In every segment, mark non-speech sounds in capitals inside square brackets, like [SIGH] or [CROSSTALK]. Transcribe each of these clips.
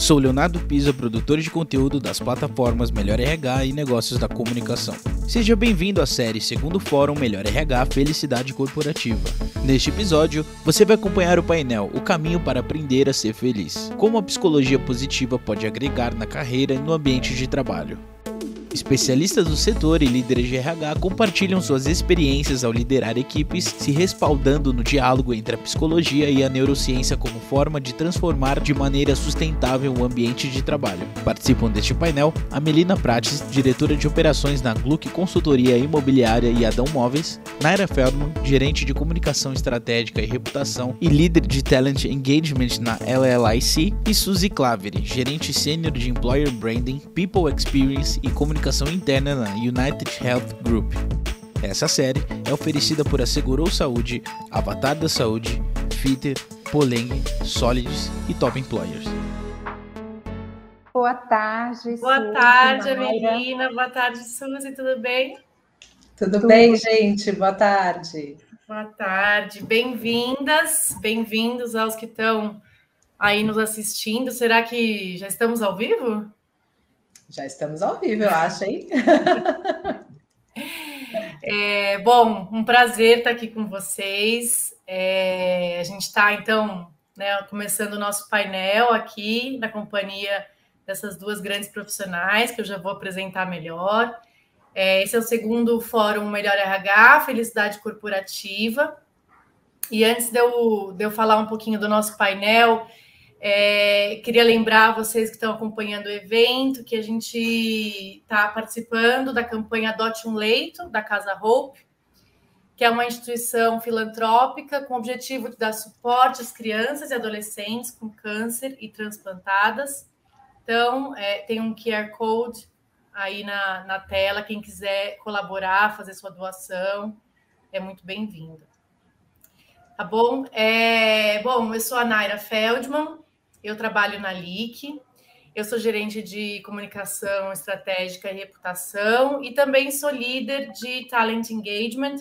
Sou Leonardo Pisa, produtor de conteúdo das plataformas Melhor RH e Negócios da Comunicação. Seja bem-vindo à série Segundo Fórum Melhor RH Felicidade Corporativa. Neste episódio, você vai acompanhar o painel O Caminho para Aprender a Ser Feliz. Como a psicologia positiva pode agregar na carreira e no ambiente de trabalho. Especialistas do setor e líderes de RH compartilham suas experiências ao liderar equipes, se respaldando no diálogo entre a psicologia e a neurociência como forma de transformar de maneira sustentável o ambiente de trabalho. Participam deste painel a Melina Prates, diretora de operações na Gluck Consultoria Imobiliária e Adão Móveis, Naira Feldman, gerente de comunicação estratégica e reputação e líder de talent engagement na LLIC, e Suzy Claveri, gerente sênior de employer branding, people experience e comunicação comunicação interna na United Health Group. Essa série é oferecida por Assegurou Saúde, Avatar da Saúde, Fitter, Poleng, Solids e Top Employers. Boa tarde, Boa Suzy, tarde, Amelina. Boa tarde, Suzy. Tudo bem? Tudo, Tudo bem, gente? Boa tarde. Boa tarde. Bem-vindas, bem-vindos aos que estão aí nos assistindo. Será que já estamos ao vivo? Já estamos ao vivo, eu acho, hein? [LAUGHS] É, bom, um prazer estar aqui com vocês. É, a gente está, então, né, começando o nosso painel aqui na companhia dessas duas grandes profissionais que eu já vou apresentar melhor. É, esse é o segundo Fórum Melhor RH, Felicidade Corporativa. E antes de eu, de eu falar um pouquinho do nosso painel, é, queria lembrar vocês que estão acompanhando o evento que a gente está participando da campanha Adote um Leito, da Casa Hope, que é uma instituição filantrópica com o objetivo de dar suporte às crianças e adolescentes com câncer e transplantadas. Então, é, tem um QR Code aí na, na tela. Quem quiser colaborar, fazer sua doação, é muito bem-vindo. Tá bom? É, bom, eu sou a Naira Feldman, eu trabalho na LIC, eu sou gerente de comunicação estratégica e reputação e também sou líder de talent engagement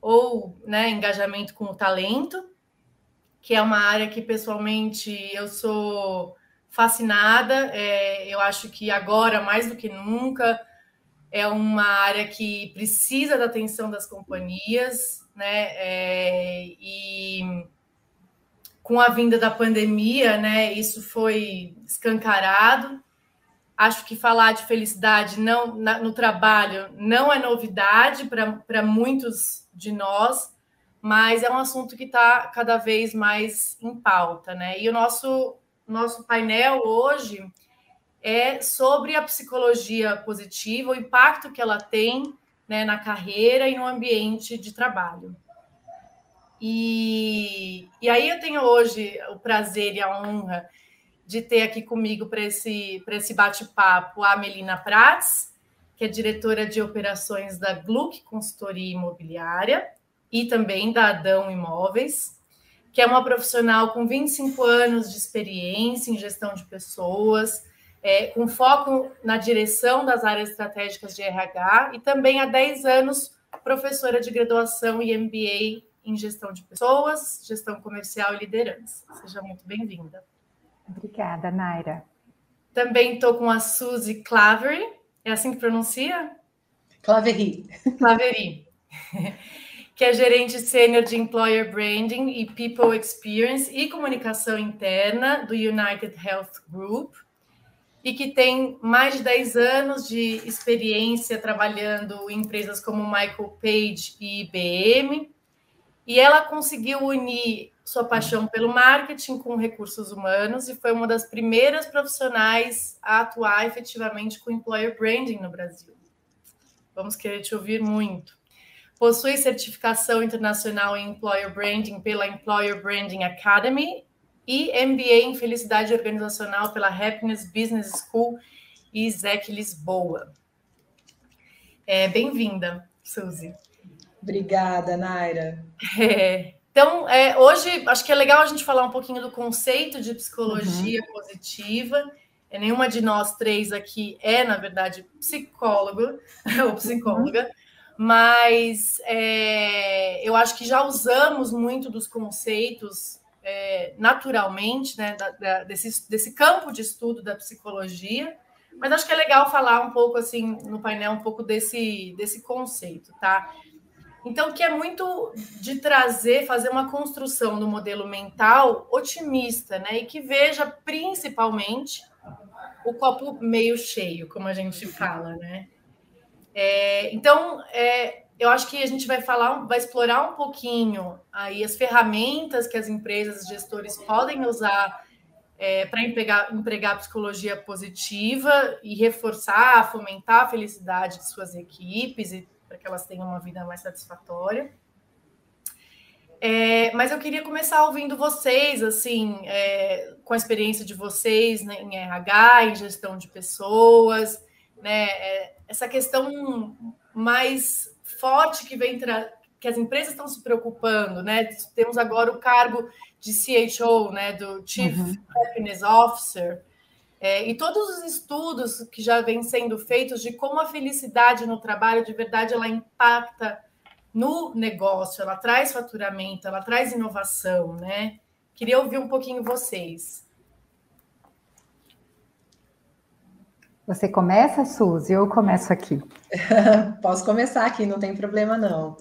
ou né, engajamento com o talento, que é uma área que pessoalmente eu sou fascinada. É, eu acho que agora mais do que nunca é uma área que precisa da atenção das companhias, né? É, e com a vinda da pandemia, né, isso foi escancarado. Acho que falar de felicidade não na, no trabalho não é novidade para muitos de nós, mas é um assunto que está cada vez mais em pauta, né? E o nosso nosso painel hoje é sobre a psicologia positiva, o impacto que ela tem né, na carreira e no ambiente de trabalho. E, e aí eu tenho hoje o prazer e a honra de ter aqui comigo para esse, esse bate-papo a Melina Prats, que é diretora de operações da Gluck Consultoria Imobiliária e também da Adão Imóveis, que é uma profissional com 25 anos de experiência em gestão de pessoas, é, com foco na direção das áreas estratégicas de RH e também há 10 anos professora de graduação e MBA em gestão de pessoas, gestão comercial e liderança. Seja muito bem-vinda. Obrigada, Naira. Também estou com a Suzy Clavery, é assim que pronuncia? Clavery. Clavery. [LAUGHS] que é gerente sênior de Employer Branding e People Experience e comunicação interna do United Health Group e que tem mais de 10 anos de experiência trabalhando em empresas como Michael Page e IBM, e ela conseguiu unir sua paixão pelo marketing com recursos humanos e foi uma das primeiras profissionais a atuar efetivamente com employer branding no Brasil. Vamos querer te ouvir muito. Possui certificação internacional em employer branding pela Employer Branding Academy e MBA em felicidade organizacional pela Happiness Business School e ISEC Lisboa. É, Bem-vinda, Suzy. Obrigada, Naira. [LAUGHS] É, então, é, hoje acho que é legal a gente falar um pouquinho do conceito de psicologia uhum. positiva. É, nenhuma de nós três aqui é, na verdade, psicólogo [LAUGHS] ou psicóloga, uhum. mas é, eu acho que já usamos muito dos conceitos é, naturalmente né, da, da, desse, desse campo de estudo da psicologia, mas acho que é legal falar um pouco assim no painel um pouco desse, desse conceito, tá? Então, que é muito de trazer, fazer uma construção do modelo mental otimista, né? E que veja principalmente o copo meio cheio, como a gente fala, né? É, então, é, eu acho que a gente vai falar, vai explorar um pouquinho aí as ferramentas que as empresas, gestores podem usar é, para empregar, empregar psicologia positiva e reforçar, fomentar a felicidade de suas equipes e para que elas tenham uma vida mais satisfatória. É, mas eu queria começar ouvindo vocês, assim, é, com a experiência de vocês né, em RH, em gestão de pessoas, né, é, essa questão mais forte que vem que as empresas estão se preocupando, né? Temos agora o cargo de CHO, né, do Chief uhum. Happiness Officer, é, e todos os estudos que já vêm sendo feitos de como a felicidade no trabalho, de verdade, ela impacta no negócio, ela traz faturamento, ela traz inovação, né? Queria ouvir um pouquinho vocês. Você começa, Suzy, ou eu começo aqui? [LAUGHS] Posso começar aqui, não tem problema não.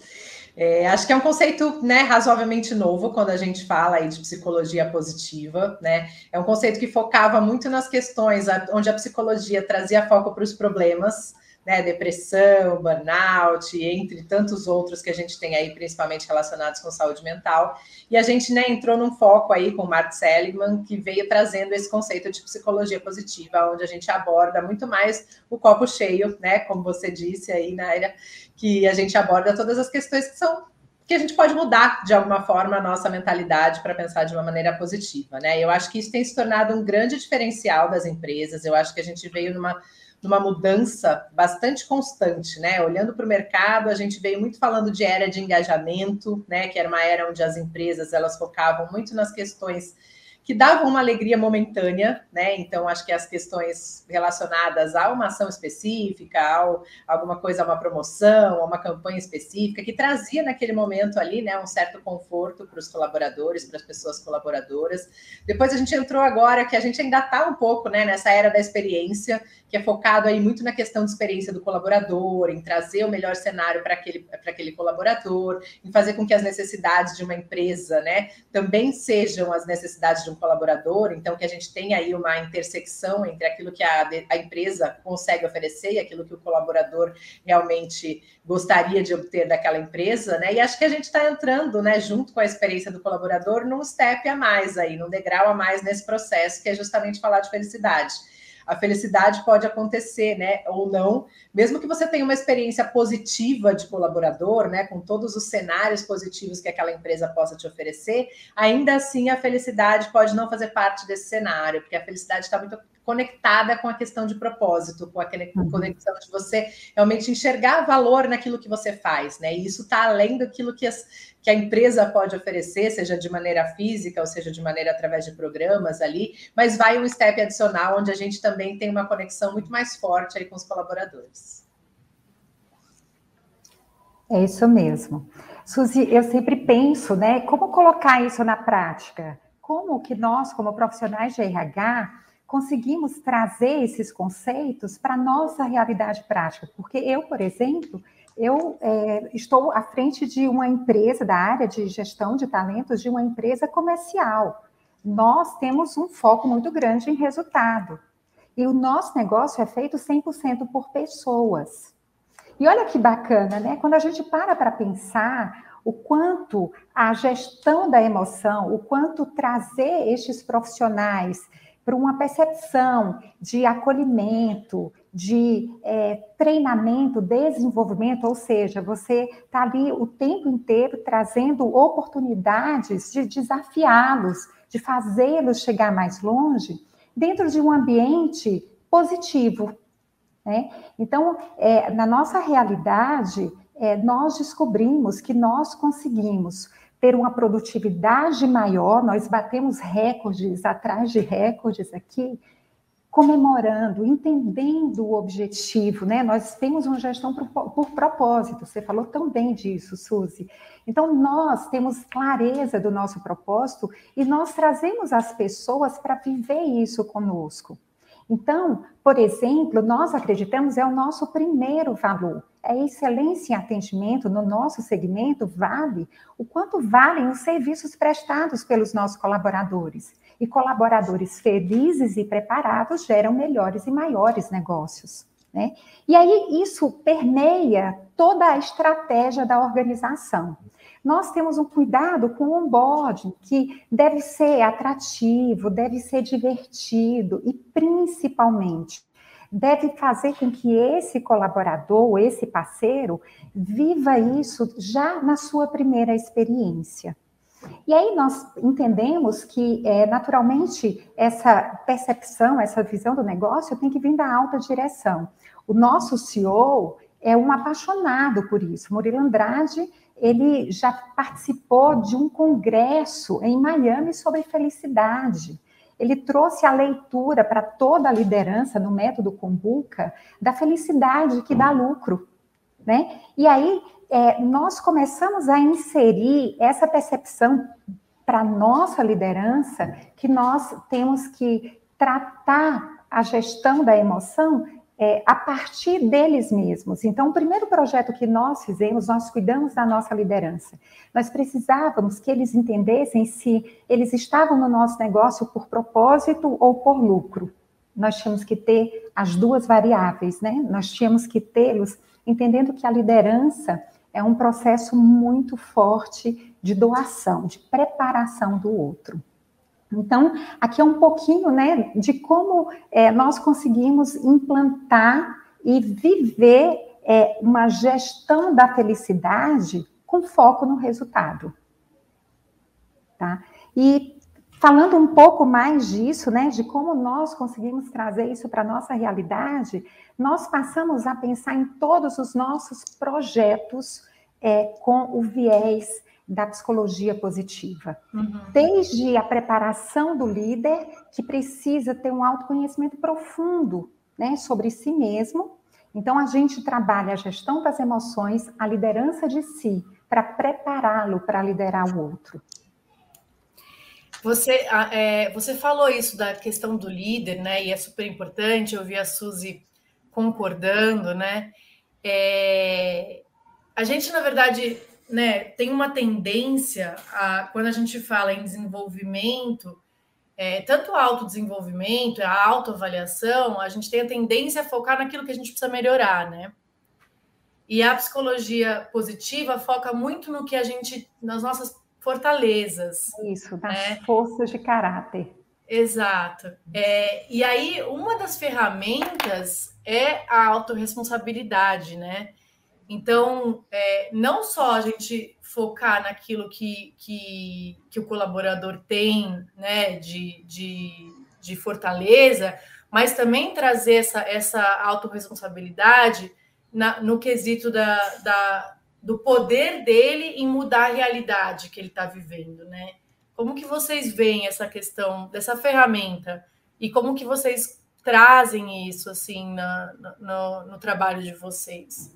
É, acho que é um conceito né, razoavelmente novo quando a gente fala aí de psicologia positiva, né? É um conceito que focava muito nas questões onde a psicologia trazia foco para os problemas, né? Depressão, burnout, entre tantos outros que a gente tem aí, principalmente relacionados com saúde mental. E a gente né, entrou num foco aí com o Mark Seligman, que veio trazendo esse conceito de psicologia positiva, onde a gente aborda muito mais o copo cheio, né? Como você disse aí, Naira, que a gente aborda todas as questões que são que a gente pode mudar de alguma forma a nossa mentalidade para pensar de uma maneira positiva, né? Eu acho que isso tem se tornado um grande diferencial das empresas. Eu acho que a gente veio numa numa mudança bastante constante, né? Olhando para o mercado, a gente veio muito falando de era de engajamento, né? Que era uma era onde as empresas elas focavam muito nas questões que davam uma alegria momentânea, né? Então, acho que as questões relacionadas a uma ação específica, a alguma coisa, a uma promoção, a uma campanha específica, que trazia naquele momento ali, né, um certo conforto para os colaboradores, para as pessoas colaboradoras. Depois a gente entrou agora, que a gente ainda está um pouco, né, nessa era da experiência, que é focado aí muito na questão de experiência do colaborador, em trazer o melhor cenário para aquele, para aquele colaborador, em fazer com que as necessidades de uma empresa, né, também sejam as necessidades de um colaborador, então que a gente tenha aí uma intersecção entre aquilo que a, a empresa consegue oferecer e aquilo que o colaborador realmente gostaria de obter daquela empresa, né? E acho que a gente está entrando, né, junto com a experiência do colaborador, num step a mais aí, num degrau a mais nesse processo, que é justamente falar de felicidade a felicidade pode acontecer, né, ou não, mesmo que você tenha uma experiência positiva de colaborador, né, com todos os cenários positivos que aquela empresa possa te oferecer, ainda assim a felicidade pode não fazer parte desse cenário, porque a felicidade está muito conectada com a questão de propósito, com a uhum. conexão de você realmente enxergar valor naquilo que você faz, né? E isso está além daquilo que, as, que a empresa pode oferecer, seja de maneira física, ou seja de maneira através de programas ali, mas vai um step adicional onde a gente também tem uma conexão muito mais forte aí com os colaboradores. É isso mesmo. Suzy, eu sempre penso, né, como colocar isso na prática? Como que nós, como profissionais de RH, conseguimos trazer esses conceitos para a nossa realidade prática. Porque eu, por exemplo, eu é, estou à frente de uma empresa da área de gestão de talentos de uma empresa comercial. Nós temos um foco muito grande em resultado. E o nosso negócio é feito 100% por pessoas. E olha que bacana, né? Quando a gente para para pensar o quanto a gestão da emoção, o quanto trazer estes profissionais para uma percepção de acolhimento, de é, treinamento, desenvolvimento, ou seja, você está ali o tempo inteiro trazendo oportunidades de desafiá-los, de fazê-los chegar mais longe, dentro de um ambiente positivo. Né? Então, é, na nossa realidade, é, nós descobrimos que nós conseguimos ter uma produtividade maior, nós batemos recordes atrás de recordes aqui, comemorando, entendendo o objetivo, né? Nós temos uma gestão por, por, propósito, você falou tão bem disso, Suzy. Então, nós temos clareza do nosso propósito e nós trazemos as pessoas para viver isso conosco. Então, por exemplo, nós acreditamos é o nosso primeiro valor. É excelência em atendimento no nosso segmento vale o quanto valem os serviços prestados pelos nossos colaboradores. E colaboradores felizes e preparados geram melhores e maiores negócios. Né? E aí isso permeia toda a estratégia da organização. Nós temos um cuidado com o onboarding, que deve ser atrativo, deve ser divertido e, principalmente, deve fazer com que esse colaborador, esse parceiro, viva isso já na sua primeira experiência. E aí nós entendemos que, é, naturalmente, essa percepção, essa visão do negócio tem que vir da alta direção. O nosso CEO é um apaixonado por isso. Murilo Andrade, ele já participou de um congresso em Miami sobre felicidade. Ele trouxe a leitura para toda a liderança no método Kumbuka da felicidade que dá lucro. Né? E aí é, nós começamos a inserir essa percepção para nossa liderança que nós temos que tratar a gestão da emoção é, a partir deles mesmos. Então, o primeiro projeto que nós fizemos, nós cuidamos da nossa liderança. Nós precisávamos que eles entendessem se eles estavam no nosso negócio por propósito ou por lucro. Nós tínhamos que ter as duas variáveis, né? Nós tínhamos que tê-los entendendo que a liderança é um processo muito forte de doação, de preparação do outro. Então, aqui é um pouquinho né, de como é, nós conseguimos implantar e viver é, uma gestão da felicidade com foco no resultado. Tá? E falando um pouco mais disso, né, de como nós conseguimos trazer isso para a nossa realidade, nós passamos a pensar em todos os nossos projetos é, com o viés da psicologia positiva. Uhum. Desde a preparação do líder, que precisa ter um autoconhecimento profundo né, sobre si mesmo. Então, a gente trabalha a gestão das emoções, a liderança de si, para prepará-lo para liderar o outro. Você, é, você falou isso da questão do líder, né? E é super importante. Eu vi a Suzy concordando, né? É, a gente, na verdade, né, tem uma tendência a, quando a gente fala em desenvolvimento, é, tanto o autodesenvolvimento, a autoavaliação, a gente tem a tendência a focar naquilo que a gente precisa melhorar, né? E a psicologia positiva foca muito no que a gente, nas nossas fortalezas. Isso, nas né? forças de caráter. Exato. É, e aí, uma das ferramentas é a autorresponsabilidade, né? Então, é, não só a gente focar naquilo que, que, que o colaborador tem né, de, de, de fortaleza, mas também trazer essa, essa autorresponsabilidade na, no quesito da, da, do poder dele em mudar a realidade que ele está vivendo, né? Como que vocês veem essa questão dessa ferramenta e como que vocês trazem isso assim na, no, no trabalho de vocês?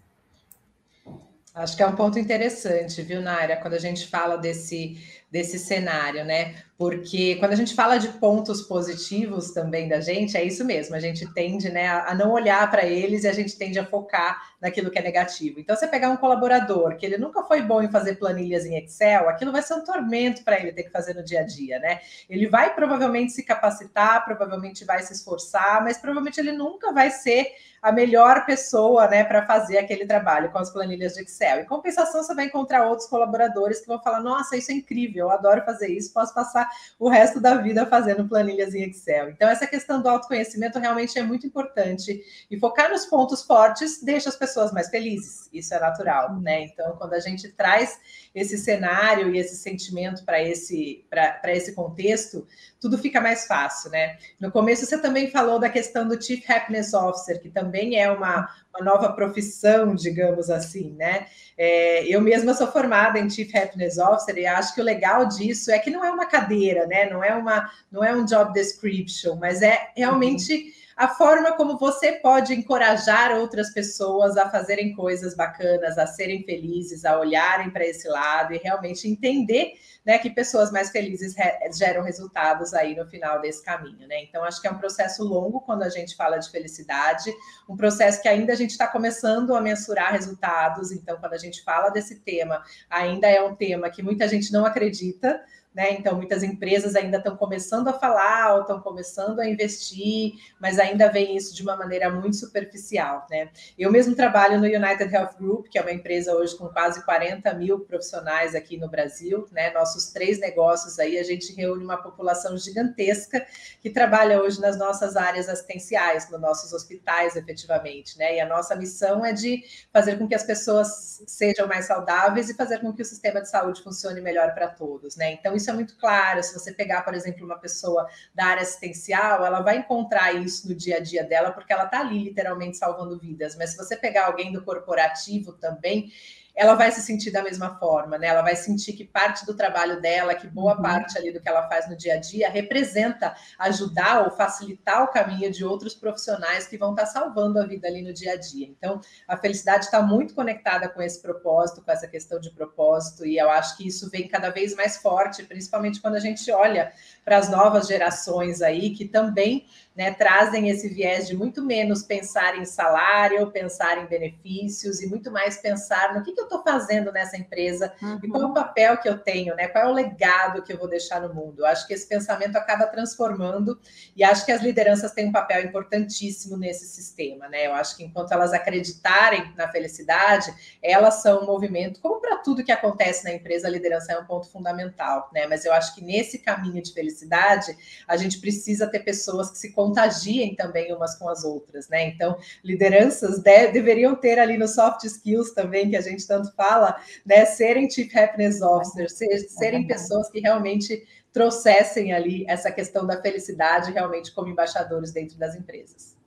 Acho que é um ponto interessante, viu, Nária, quando a gente fala desse, desse cenário, né? Porque quando a gente fala de pontos positivos também da gente, é isso mesmo, a gente tende né, a não olhar para eles e a gente tende a focar naquilo que é negativo. Então, você pegar um colaborador que ele nunca foi bom em fazer planilhas em Excel, aquilo vai ser um tormento para ele ter que fazer no dia a dia, né? Ele vai provavelmente se capacitar, provavelmente vai se esforçar, mas provavelmente ele nunca vai ser a melhor pessoa, né, para fazer aquele trabalho com as planilhas de Excel. Em compensação, você vai encontrar outros colaboradores que vão falar: "Nossa, isso é incrível, eu adoro fazer isso, posso passar o resto da vida fazendo planilhas em Excel". Então, essa questão do autoconhecimento realmente é muito importante e focar nos pontos fortes deixa as pessoas mais felizes. Isso é natural, né? Então, quando a gente traz esse cenário e esse sentimento para esse esse contexto, tudo fica mais fácil, né? No começo você também falou da questão do Chief Happiness Officer, que também é uma, uma nova profissão, digamos assim, né? É, eu mesma sou formada em Chief Happiness Officer e acho que o legal disso é que não é uma cadeira, né? Não é uma, não é um job description, mas é realmente a forma como você pode encorajar outras pessoas a fazerem coisas bacanas, a serem felizes, a olharem para esse lado e realmente entender né, que pessoas mais felizes geram resultados aí no final desse caminho, né? Então, acho que é um processo longo quando a gente fala de felicidade, um processo que ainda a gente está começando a mensurar resultados. Então, quando a gente fala desse tema, ainda é um tema que muita gente não acredita, né? Então, muitas empresas ainda estão começando a falar ou estão começando a investir, mas ainda veem isso de uma maneira muito superficial. Né? Eu mesmo trabalho no United Health Group, que é uma empresa hoje com quase 40 mil profissionais aqui no Brasil. Né? Nossos três negócios aí, a gente reúne uma população gigantesca que trabalha hoje nas nossas áreas assistenciais, nos nossos hospitais, efetivamente. Né? E a nossa missão é de fazer com que as pessoas sejam mais saudáveis e fazer com que o sistema de saúde funcione melhor para todos. Né? Então, isso isso é muito claro. Se você pegar, por exemplo, uma pessoa da área assistencial, ela vai encontrar isso no dia a dia dela, porque ela está ali literalmente salvando vidas. Mas se você pegar alguém do corporativo também, ela vai se sentir da mesma forma, né? Ela vai sentir que parte do trabalho dela, que boa uhum. parte ali do que ela faz no dia a dia, representa ajudar ou facilitar o caminho de outros profissionais que vão estar salvando a vida ali no dia a dia. Então, a felicidade está muito conectada com esse propósito, com essa questão de propósito, e eu acho que isso vem cada vez mais forte, principalmente quando a gente olha para as novas gerações aí, que também né, trazem esse viés de muito menos pensar em salário, pensar em benefícios e muito mais pensar no que, que eu estou fazendo nessa empresa uhum. e qual é o papel que eu tenho, né? Qual é o legado que eu vou deixar no mundo? Eu acho que esse pensamento acaba transformando e acho que as lideranças têm um papel importantíssimo nesse sistema, né? Eu acho que enquanto elas acreditarem na felicidade, elas são um movimento, como para tudo que acontece na empresa, a liderança é um ponto fundamental, né? Mas eu acho que nesse caminho de felicidade, a gente precisa ter pessoas que se contagiem também umas com as outras, né? Então, lideranças de, deveriam ter ali no soft skills também, que a gente tanto fala, né? Serem Chief Happiness Officers, ser, serem pessoas que realmente trouxessem ali essa questão da felicidade realmente como embaixadores dentro das empresas.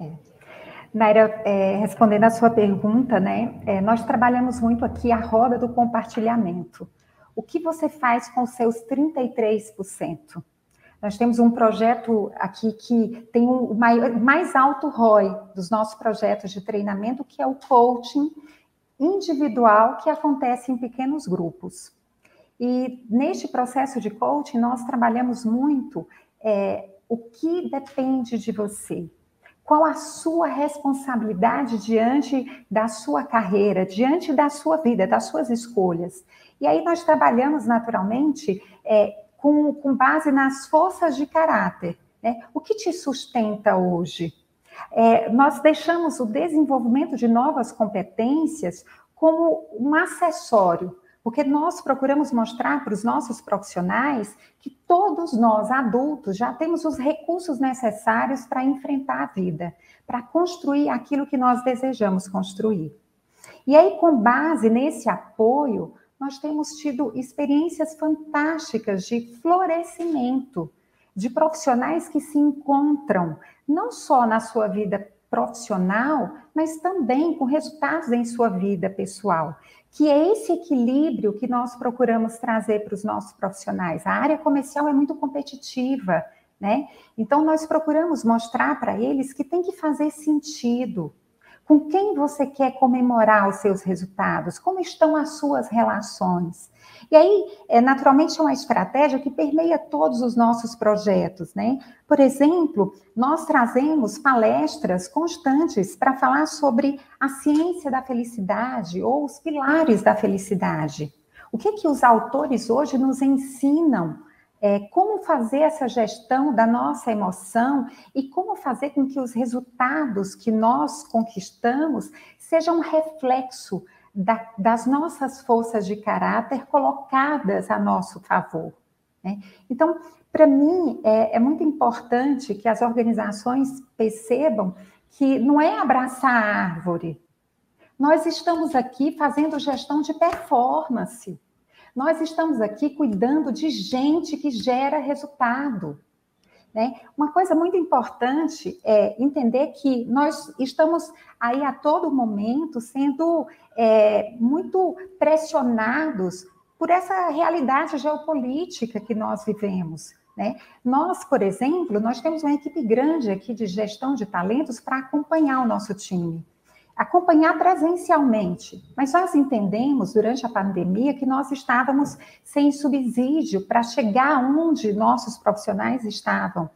É. Naira, é, respondendo a sua pergunta, né? É, nós trabalhamos muito aqui a roda do compartilhamento. O que você faz com os seus 33%? Nós temos um projeto aqui que tem o maior, mais alto ROI dos nossos projetos de treinamento, que é o coaching individual que acontece em pequenos grupos. E neste processo de coaching, nós trabalhamos muito é, o que depende de você. Qual a sua responsabilidade diante da sua carreira, diante da sua vida, das suas escolhas? E aí nós trabalhamos naturalmente é, com, com base nas forças de caráter. Né? O que te sustenta hoje? É, nós deixamos o desenvolvimento de novas competências como um acessório, porque nós procuramos mostrar para os nossos profissionais que todos nós, adultos, já temos os recursos necessários para enfrentar a vida, para construir aquilo que nós desejamos construir. E aí, com base nesse apoio, nós temos tido experiências fantásticas de florescimento, de profissionais que se encontram não só na sua vida profissional, mas também com resultados em sua vida pessoal. Que é esse equilíbrio que nós procuramos trazer para os nossos profissionais. A área comercial é muito competitiva, né? Então nós procuramos mostrar para eles que tem que fazer sentido, com quem você quer comemorar os seus resultados? Como estão as suas relações? E aí, é, naturalmente, é uma estratégia que permeia todos os nossos projetos, né? Por exemplo, nós trazemos palestras constantes para falar sobre a ciência da felicidade ou os pilares da felicidade. O que que os autores hoje nos ensinam é, como fazer essa gestão da nossa emoção e como fazer com que os resultados que nós conquistamos sejam um reflexo da, das nossas forças de caráter colocadas a nosso favor. Né? Então, para mim, é, é muito importante que as organizações percebam que não é abraçar a árvore. Nós estamos aqui fazendo gestão de performance. Nós estamos aqui cuidando de gente que gera resultado. Né? Uma coisa muito importante é entender que nós estamos aí a todo momento sendo é, muito pressionados por essa realidade geopolítica que nós vivemos. Né? Nós, por exemplo, nós temos uma equipe grande aqui de gestão de talentos para acompanhar o nosso time, acompanhar presencialmente. Mas nós entendemos durante a pandemia que nós estávamos sem subsídio para chegar onde nossos profissionais estavam.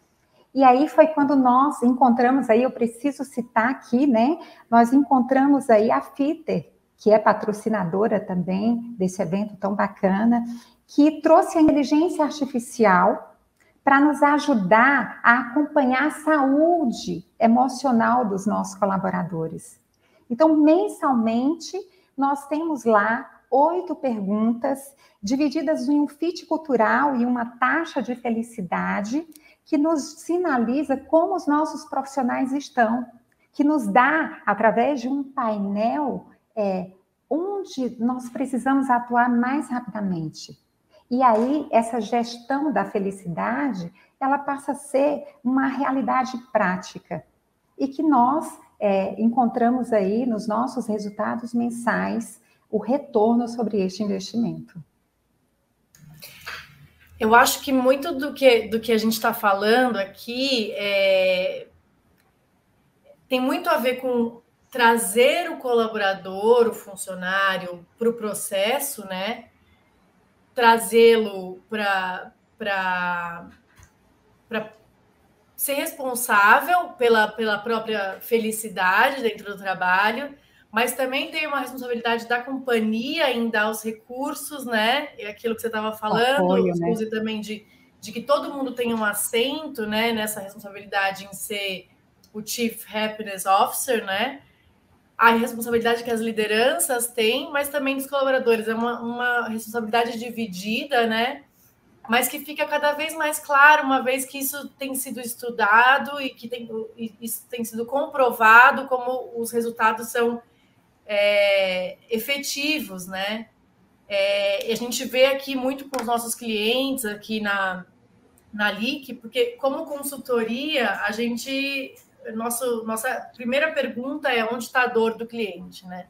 E aí foi quando nós encontramos aí, eu preciso citar aqui, né? Nós encontramos aí a FITER, que é patrocinadora também desse evento tão bacana, que trouxe a inteligência artificial para nos ajudar a acompanhar a saúde emocional dos nossos colaboradores. Então, mensalmente, nós temos lá oito perguntas divididas em um fit cultural e uma taxa de felicidade que nos sinaliza como os nossos profissionais estão, que nos dá, através de um painel, é, onde nós precisamos atuar mais rapidamente. E aí, essa gestão da felicidade, ela passa a ser uma realidade prática e que nós é, encontramos aí nos nossos resultados mensais o retorno sobre este investimento. Eu acho que muito do que, do que a gente está falando aqui é, tem muito a ver com trazer o colaborador, o funcionário, para o processo, né? trazê-lo para ser responsável pela, pela própria felicidade dentro do trabalho, mas também tem uma responsabilidade da companhia em dar os recursos, né? E aquilo que você estava falando, Apoio, né? também de, de que todo mundo tem um assento né, nessa responsabilidade em ser o Chief Happiness Officer, né? a responsabilidade que as lideranças têm, mas também dos colaboradores. É uma, uma responsabilidade dividida, né? Mas que fica cada vez mais claro, uma vez que isso tem sido estudado e que tem, isso tem sido comprovado como os resultados são é, efetivos, né? É, a gente vê aqui muito com os nossos clientes aqui na, na LIC, porque como consultoria, a gente nosso, nossa primeira pergunta é onde está a dor do cliente, né?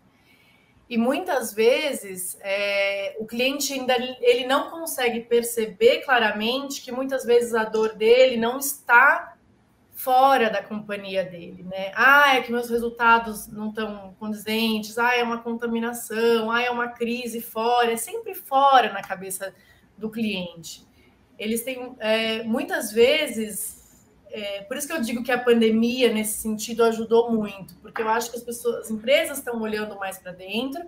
E muitas vezes é, o cliente ainda ele não consegue perceber claramente que muitas vezes a dor dele não está fora da companhia dele, né? Ah, é que meus resultados não estão condizentes, ah, é uma contaminação, ah, é uma crise fora, é sempre fora na cabeça do cliente. Eles têm é, muitas vezes é, por isso que eu digo que a pandemia, nesse sentido, ajudou muito, porque eu acho que as pessoas, as empresas estão olhando mais para dentro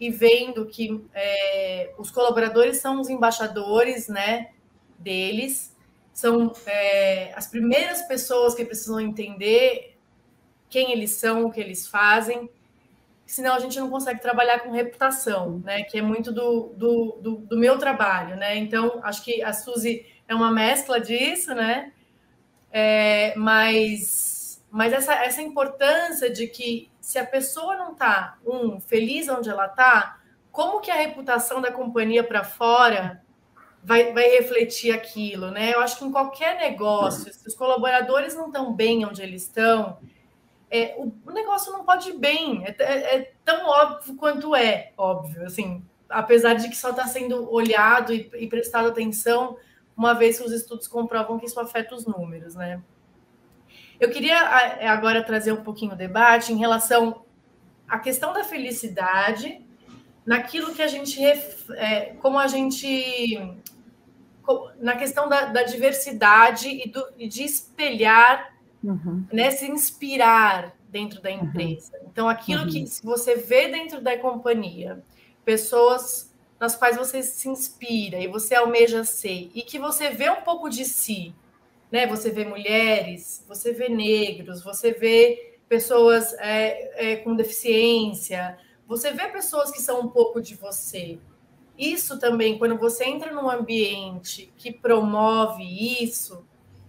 e vendo que é, os colaboradores são os embaixadores né, deles, são é, as primeiras pessoas que precisam entender quem eles são, o que eles fazem, senão a gente não consegue trabalhar com reputação, né? Que é muito do, do, do, do meu trabalho, né? Então, acho que a Suzy é uma mescla disso, né? É, mas mas essa, essa importância de que se a pessoa não está, um, feliz onde ela está, como que a reputação da companhia para fora vai, vai refletir aquilo, né? Eu acho que em qualquer negócio, se os colaboradores não estão bem onde eles estão, é, o, o, negócio não pode ir bem. É, é, é, tão óbvio quanto é óbvio, assim, apesar de que só está sendo olhado e, e prestado atenção uma vez que os estudos comprovam que isso afeta os números, né? Eu queria agora trazer um pouquinho o debate em relação à questão da felicidade, naquilo que a gente, é, como a gente, na questão da, da diversidade e, do, e, de espelhar, uhum. né, se inspirar dentro da uhum. empresa. Uhum. Então, aquilo uhum. que se você vê dentro da companhia, pessoas nas quais você se inspira e você almeja ser, e que você vê um pouco de si, né? Você vê mulheres, você vê negros, você vê pessoas é, é, com deficiência, você vê pessoas que são um pouco de você. Isso também, quando você entra num ambiente que promove isso,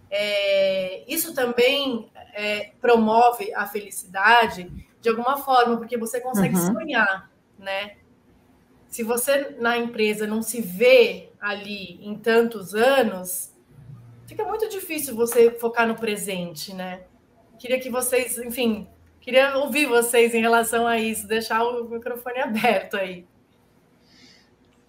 é, isso também é, promove a felicidade de alguma forma, porque você consegue uhum. sonhar, né? Se você na empresa não se vê ali em tantos anos, fica muito difícil você focar no presente, né? Queria que vocês, enfim, queria ouvir vocês em relação a isso, deixar o microfone aberto aí.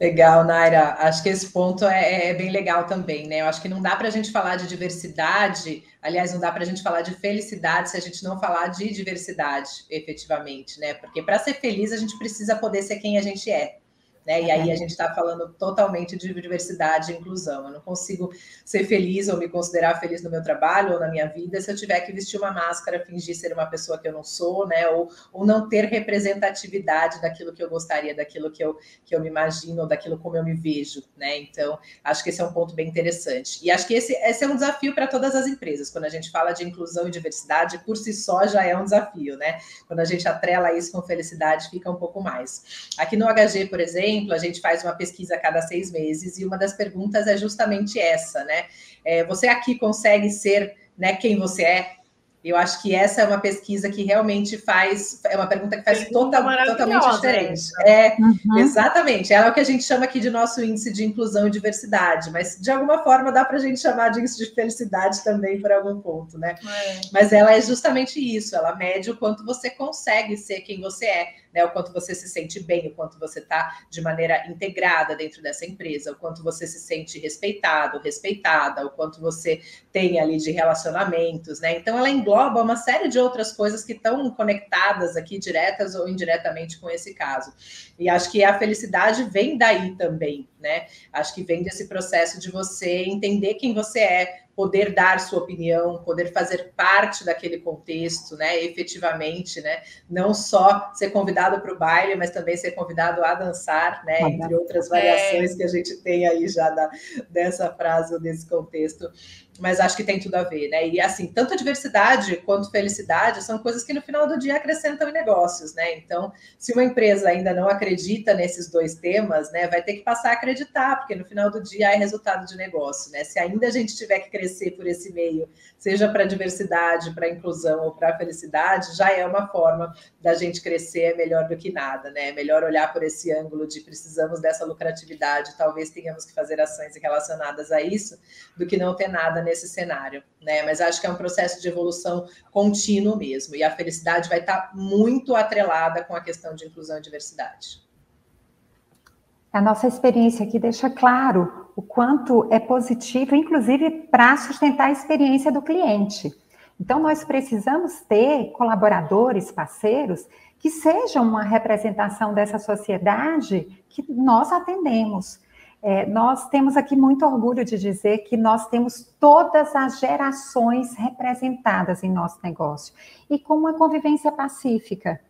Legal, Naira. Acho que esse ponto é, é, bem legal também, né? Eu acho que não dá para a gente falar de diversidade, aliás, não dá para a gente falar de felicidade se a gente não falar de diversidade, efetivamente, né? Porque para ser feliz a gente precisa poder ser quem a gente é. Né? E aí a gente está falando totalmente de diversidade e inclusão. Eu não consigo ser feliz ou me considerar feliz no meu trabalho ou na minha vida se eu tiver que vestir uma máscara, fingir ser uma pessoa que eu não sou, né? Ou, ou não ter representatividade daquilo que eu gostaria, daquilo que eu, que eu me imagino, ou daquilo como eu me vejo, né? Então, acho que esse é um ponto bem interessante. E acho que esse, esse é um desafio para todas as empresas. Quando a gente fala de inclusão e diversidade, por si só já é um desafio, né? Quando a gente atrela isso com felicidade, fica um pouco mais. Aqui no HG, por exemplo, exemplo, a gente faz uma pesquisa a cada seis meses e uma das perguntas é justamente essa, né? É, você aqui consegue ser né, quem você é? Eu acho que essa é uma pesquisa que realmente faz, é uma pergunta que faz total, totalmente diferente. É, uhum. exatamente. Ela é o que a gente chama aqui de nosso índice de inclusão e diversidade, mas de alguma forma dá para a gente chamar de índice de felicidade também por algum ponto, né? É. Mas ela é justamente isso, ela mede o quanto você consegue ser quem você é né? O quanto você se sente bem, o quanto você está de maneira integrada dentro dessa empresa, o quanto você se sente respeitado, respeitada, o quanto você tem ali de relacionamentos, né? Então ela engloba uma série de outras coisas que estão conectadas aqui, diretas ou indiretamente com esse caso. E acho que a felicidade vem daí também, né? Acho que vem desse processo de você entender quem você é, poder dar sua opinião, poder fazer parte daquele contexto, né, efetivamente, né, não só ser convidado para o baile, mas também ser convidado a dançar, né, entre outras variações é. que a gente tem aí já da, dessa frase ou desse contexto mas acho que tem tudo a ver, né? E assim, tanto diversidade quanto felicidade são coisas que no final do dia acrescentam em negócios, né? Então, se uma empresa ainda não acredita nesses dois temas, né, vai ter que passar a acreditar, porque no final do dia é resultado de negócio, né? Se ainda a gente tiver que crescer por esse meio, seja para diversidade, para inclusão ou para felicidade, já é uma forma da gente crescer é melhor do que nada, né? É melhor olhar por esse ângulo de precisamos dessa lucratividade, talvez tenhamos que fazer ações relacionadas a isso, do que não ter nada nesse cenário, né? Mas acho que é um processo de evolução contínuo mesmo, e a felicidade vai estar muito atrelada com a questão de inclusão e diversidade. A nossa experiência aqui deixa claro o quanto é positivo, inclusive para sustentar a experiência do cliente. Então, nós precisamos ter colaboradores, parceiros, que sejam uma representação dessa sociedade que nós atendemos. É, nós temos aqui muito orgulho de dizer que nós temos todas as gerações representadas em nosso negócio e com uma convivência pacífica,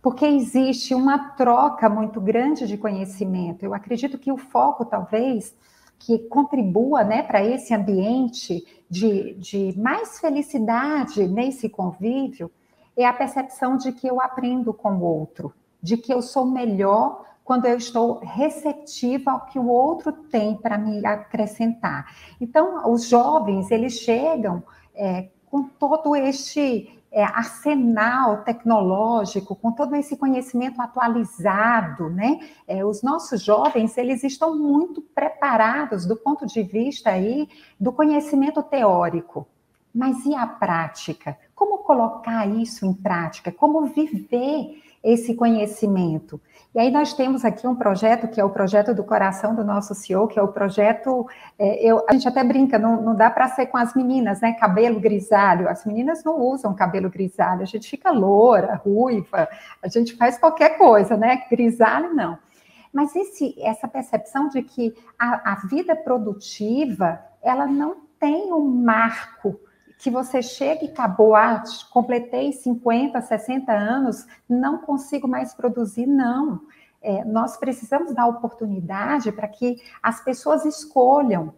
porque existe uma troca muito grande de conhecimento. Eu acredito que o foco, talvez, que contribua né, para esse ambiente de, de mais felicidade nesse convívio é a percepção de que eu aprendo com o outro, de que eu sou melhor quando eu estou receptiva ao que o outro tem para me acrescentar. Então, os jovens, eles chegam é, com todo este é, arsenal tecnológico, com todo esse conhecimento atualizado, né? É, os nossos jovens, eles estão muito preparados do ponto de vista aí do conhecimento teórico. Mas e a prática? Como colocar isso em prática? Como viver esse conhecimento? E aí nós temos aqui um projeto que é o projeto do coração do nosso CEO, que é o projeto, é, eu, a gente até brinca, não, não dá para ser com as meninas, né? Cabelo grisalho. As meninas não usam cabelo grisalho, a gente fica loura, ruiva, a gente faz qualquer coisa, né? Grisalho não. Mas esse, essa percepção de que a, a vida produtiva, ela não tem um marco que você chega e acabou, ah, completei 50, 60 anos, não consigo mais produzir, não. É, nós precisamos dar oportunidade para que as pessoas escolham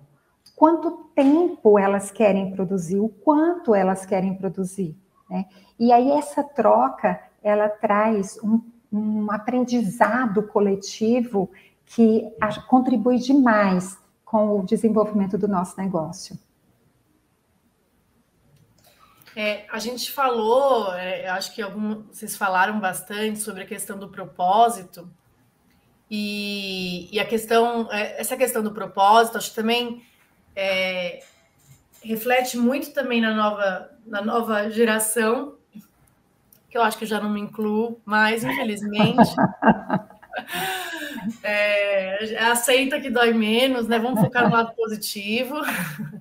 quanto tempo elas querem produzir, o quanto elas querem produzir. Né? E aí essa troca, ela traz um, um aprendizado coletivo que contribui demais com o desenvolvimento do nosso negócio. É, a gente falou, é, acho que algum, vocês falaram bastante sobre a questão do propósito e, e a questão, é, essa questão do propósito, acho que também é, reflete muito também na nova, na nova geração, que eu acho que eu já não me incluo mais, infelizmente. [LAUGHS] É, aceita que dói menos, né? Vamos focar no lado positivo.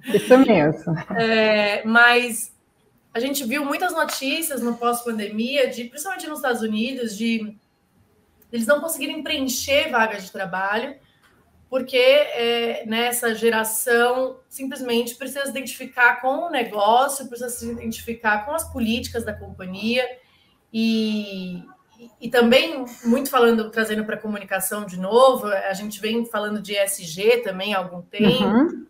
Isso mesmo. É, mas a gente viu muitas notícias no pós-pandemia, de, principalmente nos Estados Unidos, de eles não conseguirem preencher vagas de trabalho, porque é, nessa geração simplesmente precisa se identificar com o negócio, precisa se identificar com as políticas da companhia e, e também muito falando, trazendo para a comunicação de novo, a gente vem falando de ESG também há algum tempo. Uhum.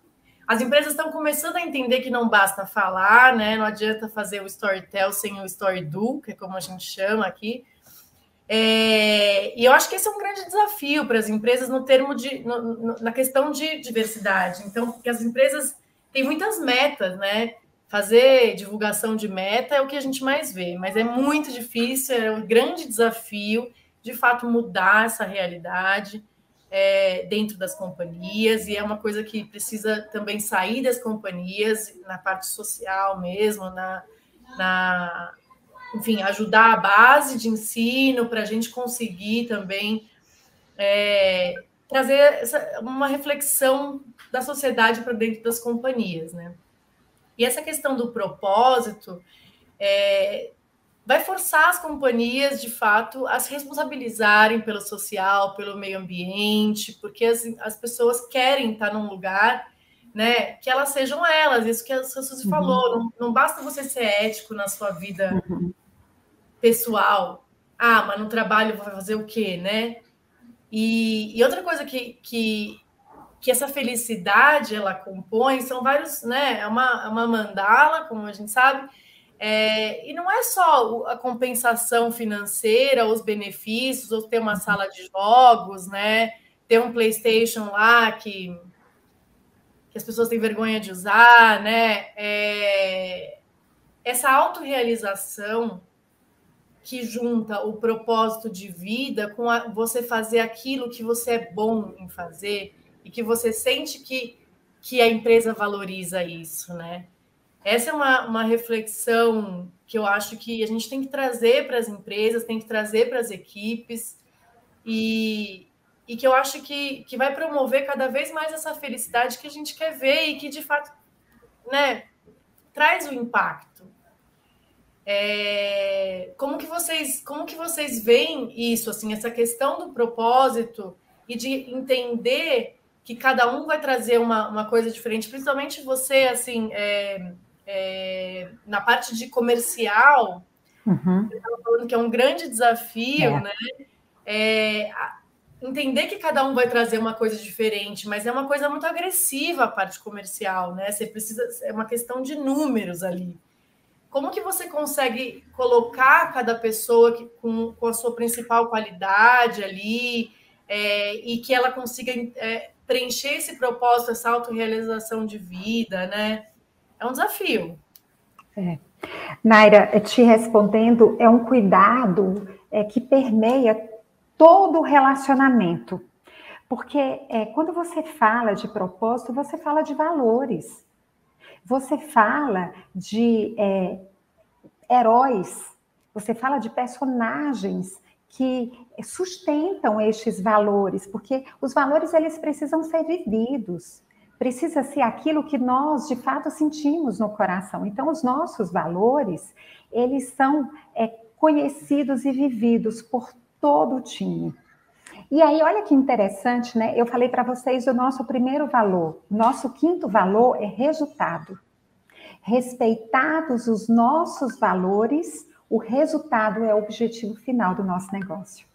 As empresas estão começando a entender que não basta falar, né? Não adianta fazer o storytell sem o story do, que é como a gente chama aqui. É, e eu acho que esse é um grande desafio para as empresas no termo de no, no, na questão de diversidade. Então, porque as empresas têm muitas metas, né? Fazer divulgação de meta é o que a gente mais vê, mas é muito difícil, é um grande desafio de fato mudar essa realidade é, dentro das companhias, e é uma coisa que precisa também sair das companhias, na parte social mesmo, na, na enfim, ajudar a base de ensino para a gente conseguir também é, trazer essa, uma reflexão da sociedade para dentro das companhias, né? E essa questão do propósito é, vai forçar as companhias, de fato, a se responsabilizarem pelo social, pelo meio ambiente, porque as, as pessoas querem estar num lugar né, que elas sejam elas, isso que a Suzy uhum. falou, não, não, basta você ser ético na sua vida uhum. pessoal, ah, mas no trabalho vai fazer o quê, né? E, e outra coisa que, que que essa felicidade ela compõe são vários, né? É uma, é uma mandala, como a gente sabe, é, e não é só a compensação financeira, os benefícios, ou ter uma uhum. sala de jogos, né? Ter um PlayStation lá que, que as pessoas têm vergonha de usar, né? É, essa autorrealização que junta o propósito de vida com a, você fazer aquilo que você é bom em fazer e que você sente que, que a empresa valoriza isso, né? Essa é uma, uma reflexão que eu acho que a gente tem que trazer para as empresas, tem que trazer para as equipes, e, e que eu acho que, que vai promover cada vez mais essa felicidade que a gente quer ver e que, de fato, né, traz o impacto. É, como que vocês como que vocês veem isso assim essa questão do propósito e de entender que cada um vai trazer uma, uma coisa diferente, principalmente você, assim, é, é, na parte de comercial, uhum. eu estava falando que é um grande desafio, é. né? É, entender que cada um vai trazer uma coisa diferente, mas é uma coisa muito agressiva a parte comercial, né? Você precisa, é uma questão de números ali. Como que você consegue colocar cada pessoa que, com, com a sua principal qualidade ali é, e que ela consiga é, preencher esse propósito, essa autorrealização de vida, né? É um desafio. É. Naira, te respondendo, é um cuidado é, que permeia todo o relacionamento. Porque é, quando você fala de propósito, você fala de valores. Você fala de é, heróis, você fala de personagens que sustentam estes valores, porque os valores eles precisam ser vividos, precisa ser aquilo que nós de fato sentimos no coração. Então, os nossos valores eles são é, conhecidos e vividos por todo o time. E aí, olha que interessante, né? Eu falei para vocês o nosso primeiro valor. Nosso quinto valor é resultado. Respeitados os nossos valores, o resultado é o objetivo final do nosso negócio.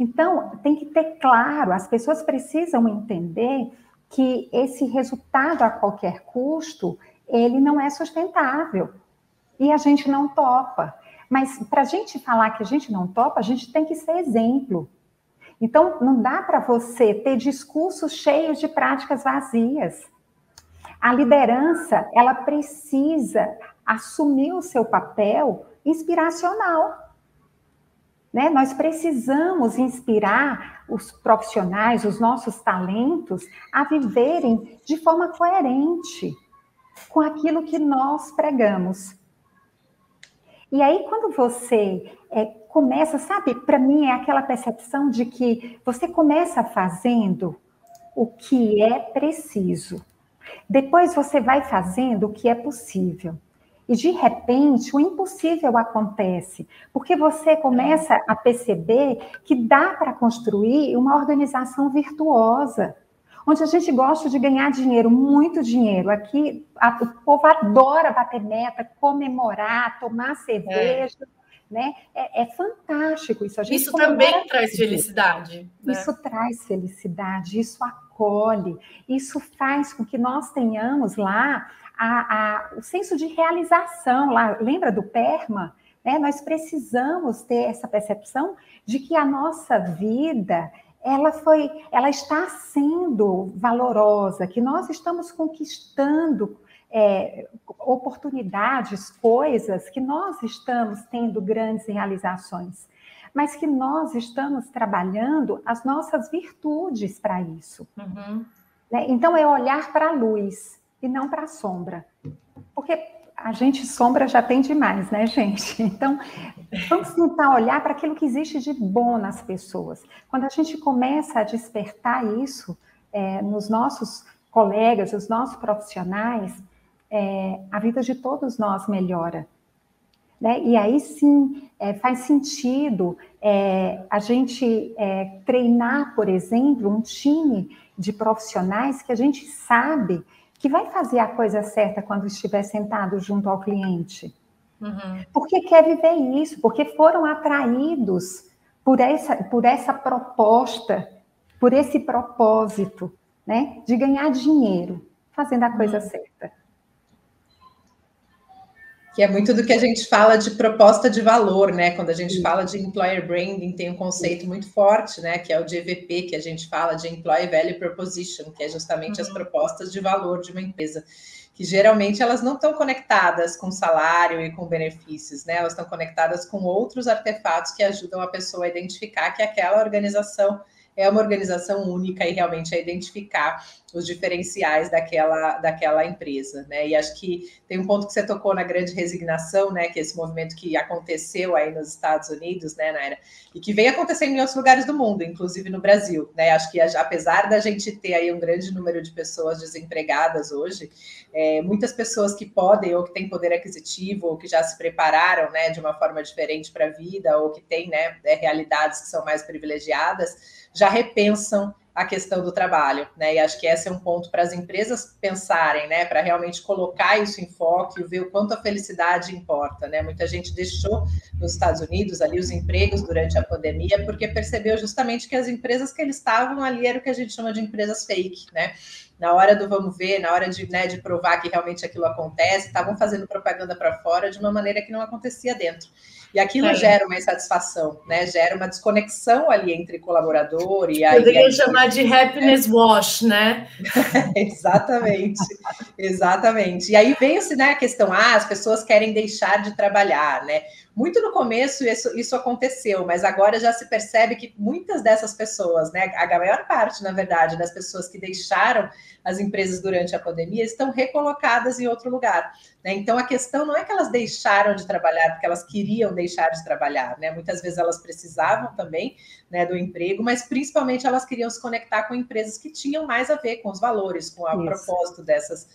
Então, tem que ter claro, as pessoas precisam entender que esse resultado a qualquer custo, ele não é sustentável. E a gente não topa. Mas para a gente falar que a gente não topa, a gente tem que ser exemplo. Então, não dá para você ter discursos cheios de práticas vazias. A liderança, ela precisa assumir o seu papel inspiracional. Né? Nós precisamos inspirar os profissionais, os nossos talentos, a viverem de forma coerente com aquilo que nós pregamos. E aí, quando você é, começa, sabe, para mim é aquela percepção de que você começa fazendo o que é preciso. Depois você vai fazendo o que é possível. E de repente o impossível acontece, porque você começa a perceber que dá para construir uma organização virtuosa, onde a gente gosta de ganhar dinheiro, muito dinheiro. Aqui a, o povo adora bater meta, comemorar, tomar cerveja. É. Né? É, é, fantástico isso. isso também traz felicidade. Né? Isso traz felicidade, isso acolhe, isso faz com que nós tenhamos lá a, a, o senso de realização, lá, lembra do PERMA? Né? Nós precisamos ter essa percepção de que a nossa vida ela foi, ela está sendo valorosa, que nós estamos conquistando é, oportunidades, coisas, que nós estamos tendo grandes realizações, mas que nós estamos trabalhando as nossas virtudes para isso. Uhum. Né? Então, é olhar para a luz e não para a sombra. Porque a gente sombra já tem demais, né, gente? [LAUGHS] Então, vamos tentar olhar para aquilo que existe de bom nas pessoas. Quando a gente começa a despertar isso é, nos nossos colegas, os nossos profissionais, é, a vida de todos nós melhora. Né? E aí sim é, faz sentido é, a gente é, treinar, por exemplo, um time de profissionais que a gente sabe que vai fazer a coisa certa quando estiver sentado junto ao cliente. Uhum. Porque quer viver isso, porque foram atraídos por essa, por essa proposta, por esse propósito, né, de ganhar dinheiro fazendo a coisa uhum. certa que é muito do que a gente fala de proposta de valor, né? Quando a gente fala de employer branding, tem um conceito muito forte, né? Que é o de EVP, que a gente fala de Employee Value Proposition, que é justamente uhum. as propostas de valor de uma empresa, que geralmente elas não estão conectadas com salário e com benefícios, né? Elas estão conectadas com outros artefatos que ajudam a pessoa a identificar que aquela organização é uma organização única e realmente a identificar os diferenciais daquela, daquela empresa, né? E acho que tem um ponto que você tocou na grande resignação, né? Que é esse movimento que aconteceu aí nos Estados Unidos, né, Naira? E que vem acontecendo em outros lugares do mundo, inclusive no Brasil, né? Acho que apesar da gente ter aí um grande número de pessoas desempregadas hoje, é, muitas pessoas que podem ou que têm poder aquisitivo ou que já se prepararam, né, de uma forma diferente para a vida ou que têm, né, é, realidades que são mais privilegiadas já repensam a questão do trabalho, né? E acho que esse é um ponto para as empresas pensarem, né? Para realmente colocar isso em foco e ver o quanto a felicidade importa, né? Muita gente deixou nos Estados Unidos ali os empregos durante a pandemia porque percebeu justamente que as empresas que eles estavam ali eram o que a gente chama de empresas fake, né? Na hora do vamos ver, na hora de, né, de provar que realmente aquilo acontece, estavam fazendo propaganda para fora de uma maneira que não acontecia dentro. E aquilo é. gera uma insatisfação, né? Gera uma desconexão ali entre colaborador e aí. Poderia chamar de happiness wash, né? [LAUGHS] exatamente, exatamente. E aí vem-se né, a questão: ah, as pessoas querem deixar de trabalhar, né? Muito no começo isso, isso aconteceu, mas agora já se percebe que muitas dessas pessoas, né, a maior parte, na verdade, das pessoas que deixaram as empresas durante a pandemia estão recolocadas em outro lugar. Né? Então a questão não é que elas deixaram de trabalhar porque elas queriam deixar de trabalhar, né? Muitas vezes elas precisavam também né, do emprego, mas principalmente elas queriam se conectar com empresas que tinham mais a ver com os valores, com o propósito dessas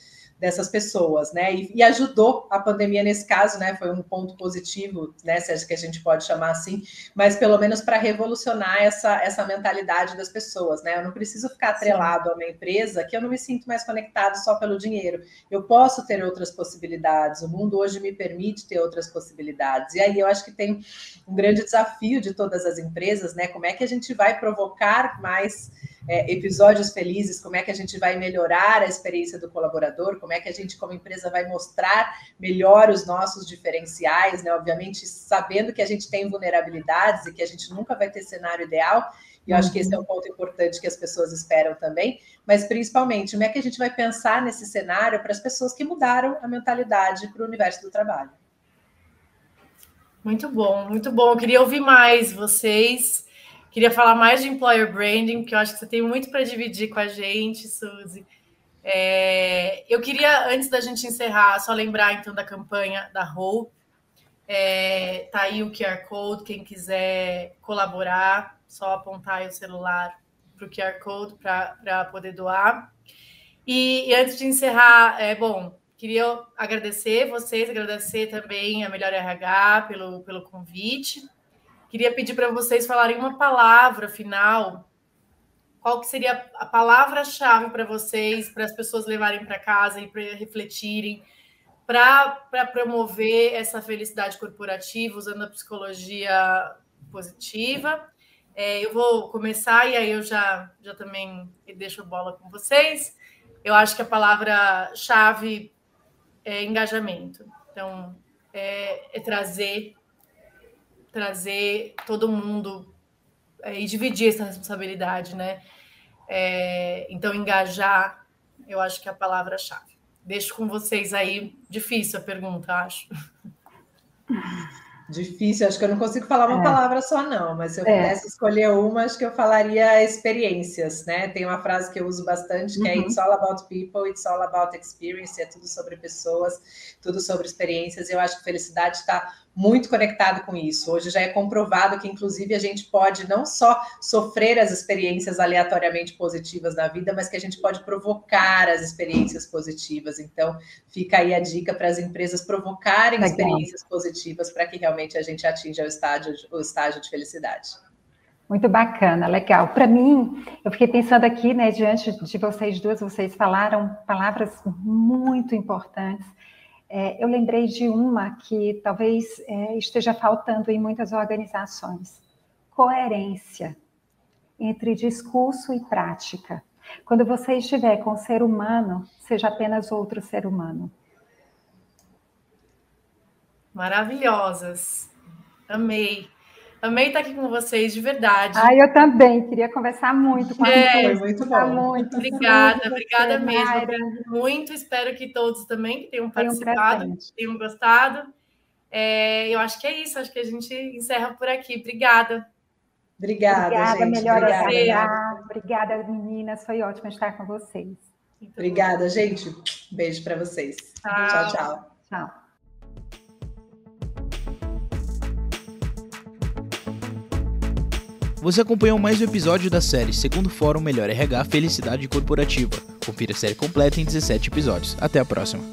dessas pessoas, né? E, e, ajudou a pandemia nesse caso, né? Foi um ponto positivo, né? Se é que a gente pode chamar assim, mas pelo menos para revolucionar essa, essa mentalidade das pessoas, né? Eu não preciso ficar atrelado Sim. a uma empresa que eu não me sinto mais conectado só pelo dinheiro. Eu posso ter outras possibilidades. O mundo hoje me permite ter outras possibilidades. E aí eu acho que tem um grande desafio de todas as empresas, né? Como é que a gente vai provocar mais é, episódios felizes, como é que a gente vai melhorar a experiência do colaborador, como é que a gente, como empresa, vai mostrar melhor os nossos diferenciais, né? Obviamente, sabendo que a gente tem vulnerabilidades e que a gente nunca vai ter cenário ideal. E eu acho que esse é um ponto importante que as pessoas esperam também, mas principalmente, como é que a gente vai pensar nesse cenário para as pessoas que mudaram a mentalidade para o universo do trabalho? Muito bom, muito bom. Eu queria ouvir mais vocês. Queria falar mais de employer branding, que eu acho que você tem muito para dividir com a gente, Suzy. É, eu queria, antes da gente encerrar, só lembrar então da campanha da Hope. É, tá aí o QR Code, quem quiser colaborar, só apontar aí o celular o QR Code para poder doar. E, e, antes de encerrar, é bom, queria agradecer vocês, agradecer também a Melhor RH pelo, pelo convite. Queria pedir para vocês falarem uma palavra final. Qual que seria a palavra-chave para vocês, para as pessoas levarem para casa e para refletirem, para promover essa felicidade corporativa usando a psicologia positiva? É, eu vou começar e aí eu já, já também deixo a bola com vocês. Eu acho que a palavra-chave é engajamento. Então, é, é trazer trazer todo mundo é, e dividir essa responsabilidade, né? É, então, engajar, eu acho que é a palavra-chave. Deixo com vocês aí. Difícil a pergunta, acho. Difícil, acho que eu não consigo falar uma é. palavra só, não, mas se eu é. pudesse escolher uma, acho que eu falaria experiências, né? Tem uma frase que eu uso bastante, que é uhum. é It's all about people, it's all about experience, é tudo sobre pessoas, tudo sobre experiências. Eu acho que felicidade está muito conectado com isso. Hoje já é comprovado que, inclusive, a gente pode não só sofrer as experiências aleatoriamente positivas da vida, mas que a gente pode provocar as experiências positivas. Então, fica aí a dica para as empresas provocarem Legal. experiências positivas para que realmente a gente atinja o estágio, o estágio de felicidade. Muito bacana, legal. Para mim, eu fiquei pensando aqui, né, diante de vocês duas, vocês falaram palavras muito importantes é, eu lembrei de uma que talvez é, esteja faltando em muitas organizações: coerência entre discurso e prática. Quando você estiver com o ser humano, seja apenas outro ser humano. Maravilhosas. Amei. Amei estar aqui com vocês, de verdade. Ah, eu também. Queria conversar muito com é, vocês. Muito bom. Muito, obrigada, muito obrigada você, mesmo. Mayra. Muito. Espero que todos também que tenham participado, um tenham gostado. É, eu acho que é isso. Acho que a gente encerra por aqui. Obrigada. Obrigada, obrigada gente. Melhor obrigada. obrigada, meninas. Foi ótimo estar com vocês. Muito obrigada, bom. gente. Beijo para vocês. Tchau, tchau. Tchau. tchau. Você acompanhou mais um episódio da série Segundo Fórum Melhor RH Felicidade Corporativa. Confira a série completa em 17 episódios. Até a próxima.